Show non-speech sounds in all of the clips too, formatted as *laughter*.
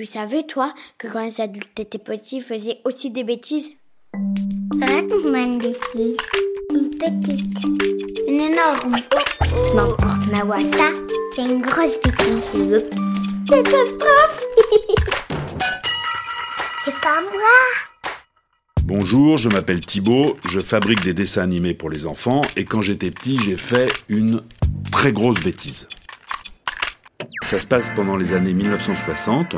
Tu savais, toi, que quand les adultes étaient petits, ils faisaient aussi des bêtises? Raconte-moi une bêtise. Une petite. Une énorme. N'importe, ma ça, c'est une grosse bêtise. Oups. Catastrophe *laughs* C'est pas moi. Bonjour, je m'appelle Thibaut, je fabrique des dessins animés pour les enfants et quand j'étais petit, j'ai fait une très grosse bêtise. Ça se passe pendant les années 1960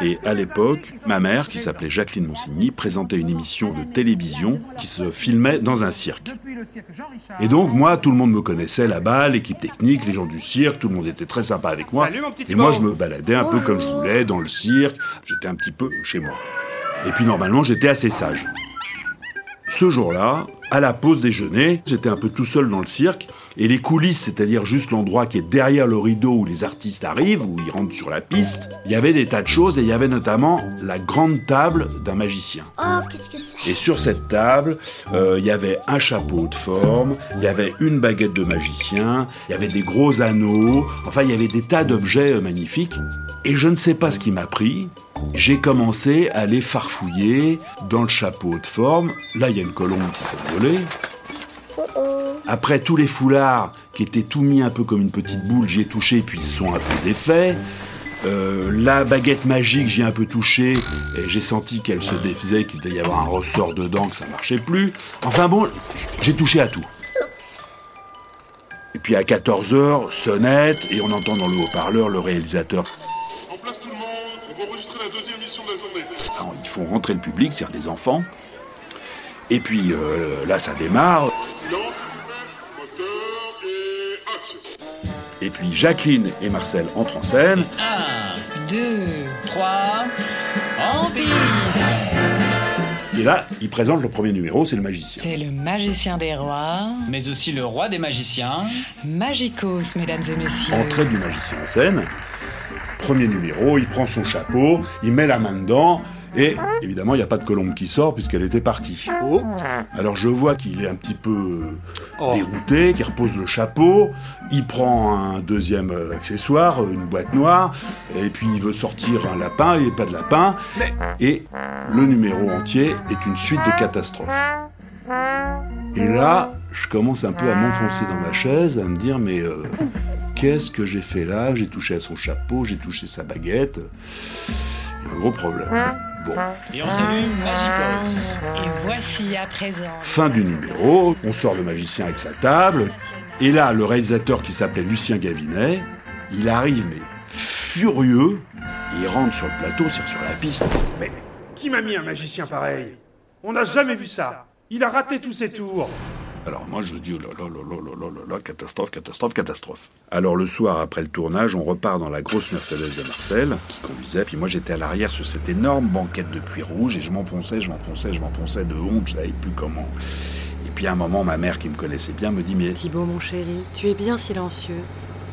et à l'époque, ma mère, qui s'appelait Jacqueline Monsigny, présentait une émission de télévision qui se filmait dans un cirque. Et donc, moi, tout le monde me connaissait là-bas, l'équipe technique, les gens du cirque, tout le monde était très sympa avec moi. et moi, je me baladais un peu comme je voulais dans le cirque, j'étais un petit peu chez moi. Et puis, normalement, j'étais assez sage. Ce jour-là, à la pause déjeuner, j'étais un peu tout seul dans le cirque, et les coulisses, c'est-à-dire juste l'endroit qui est derrière le rideau où les artistes arrivent, où ils rentrent sur la piste, il y avait des tas de choses, et il y avait notamment la grande table d'un magicien. Oh, qu'est-ce que c'est? Et sur cette table, euh, il y avait un chapeau de forme, il y avait une baguette de magicien, il y avait des gros anneaux, enfin il y avait des tas d'objets euh, magnifiques. Et je ne sais pas ce qui m'a pris, j'ai commencé à les farfouiller dans le chapeau de forme. Là, il y a une colombe qui s'est volée. Après tous les foulards qui étaient tout mis un peu comme une petite boule, j'y ai touché puis ils se sont un peu défaits. Euh, la baguette magique, j'y ai un peu touché et j'ai senti qu'elle se défaisait, qu'il devait y avoir un ressort dedans, que ça marchait plus. Enfin bon, j'ai touché à tout. Et puis à 14h, sonnette et on entend dans le haut-parleur le réalisateur En place tout le monde, on va enregistrer la deuxième mission de la journée. Alors, ils font rentrer le public, c'est-à-dire des enfants. Et puis euh, là, ça démarre. Puis Jacqueline et Marcel entrent en scène. 1, 2, 3, en Et là, ils présentent le premier numéro, c'est le magicien. C'est le magicien des rois, Mais aussi le roi des magiciens. Magicos, mesdames et messieurs. Entrée du magicien en scène. Premier numéro, il prend son chapeau, il met la main dedans. Et évidemment, il n'y a pas de colombe qui sort puisqu'elle était partie. Alors je vois qu'il est un petit peu euh, dérouté, qu'il repose le chapeau, il prend un deuxième euh, accessoire, euh, une boîte noire, et puis il veut sortir un lapin, et pas de lapin. Et le numéro entier est une suite de catastrophes. Et là, je commence un peu à m'enfoncer dans ma chaise, à me dire mais euh, qu'est-ce que j'ai fait là? J'ai touché à son chapeau, j'ai touché sa baguette. Il y a un gros problème. Bon, Et on salue Magicos. Et voici à présent. fin du numéro, on sort le magicien avec sa table, et là, le réalisateur qui s'appelait Lucien Gavinet, il arrive mais furieux, et il rentre sur le plateau, sur la piste. Mais Qui m'a mis un magicien pareil? On n'a jamais vu ça. Il a raté tous ses tours. Alors moi je dis oh là là oh là là oh là oh là là catastrophe catastrophe catastrophe. Alors le soir après le tournage, on repart dans la grosse Mercedes de Marcel qui conduisait puis moi j'étais à l'arrière sur cette énorme banquette de cuir rouge et je m'enfonçais, je m'enfonçais, je m'enfonçais de honte, je savais plus comment. Et puis à un moment ma mère qui me connaissait bien me dit mais Thibaut mon chéri, tu es bien silencieux.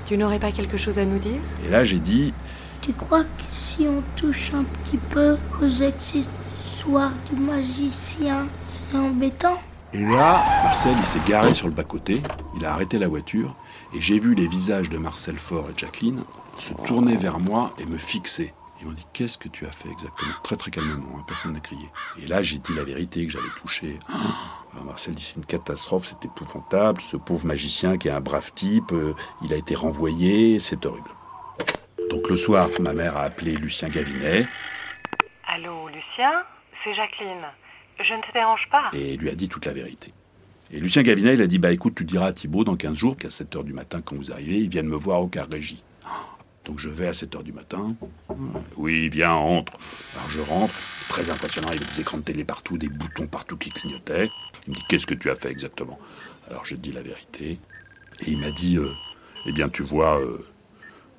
Tu n'aurais pas quelque chose à nous dire? Et là j'ai dit Tu crois que si on touche un petit peu aux accessoires du magicien, c'est embêtant? Et là, Marcel, il s'est garé sur le bas-côté, il a arrêté la voiture, et j'ai vu les visages de Marcel Faure et Jacqueline se tourner vers moi et me fixer. Ils m'ont dit Qu'est-ce que tu as fait exactement? Très très calmement, hein, personne n'a crié. Et là, j'ai dit la vérité que j'avais touché. *gasps* Marcel dit C'est une catastrophe, c'est épouvantable. Ce pauvre magicien qui est un brave type, euh, il a été renvoyé, c'est horrible. Donc le soir, ma mère a appelé Lucien Gavinet Allô, Lucien? C'est Jacqueline. Je ne te dérange pas et lui a dit toute la vérité. Et Lucien Gavinet, il a dit Bah écoute, tu diras à Thibaut dans 15 jours qu'à 7 h du matin, quand vous arrivez, ils viennent me voir au car régie. Donc je vais à 7 h du matin. Oui, viens, entre. Alors je rentre, très impressionnant, il avait des écrans de télé partout, des boutons partout qui clignotaient. Il me dit Qu'est-ce que tu as fait exactement? Alors je dis la vérité. Et il m'a dit euh, Eh bien, tu vois, euh,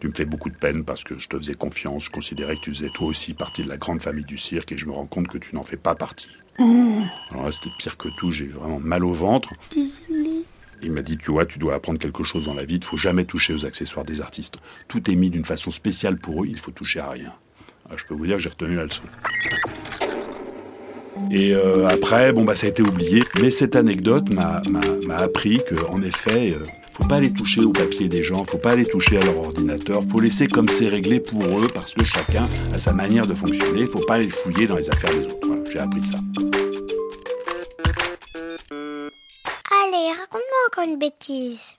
tu me fais beaucoup de peine parce que je te faisais confiance, je considérais que tu faisais toi aussi partie de la grande famille du cirque et je me rends compte que tu n'en fais pas partie. Alors là, c'était pire que tout, j'ai vraiment mal au ventre. Désolée. Il m'a dit, tu vois, tu dois apprendre quelque chose dans la vie, il ne faut jamais toucher aux accessoires des artistes. Tout est mis d'une façon spéciale pour eux, il ne faut toucher à rien. Alors, je peux vous dire que j'ai retenu la leçon. Et euh, après, bon, bah, ça a été oublié. Mais cette anecdote m'a appris que, en effet, euh, Faut pas aller toucher au papier des gens, faut pas aller toucher à leur ordinateur, faut laisser comme c'est réglé pour eux parce que chacun a sa manière de fonctionner, faut pas aller fouiller dans les affaires des autres. J'ai appris ça. Allez, raconte-moi encore une bêtise.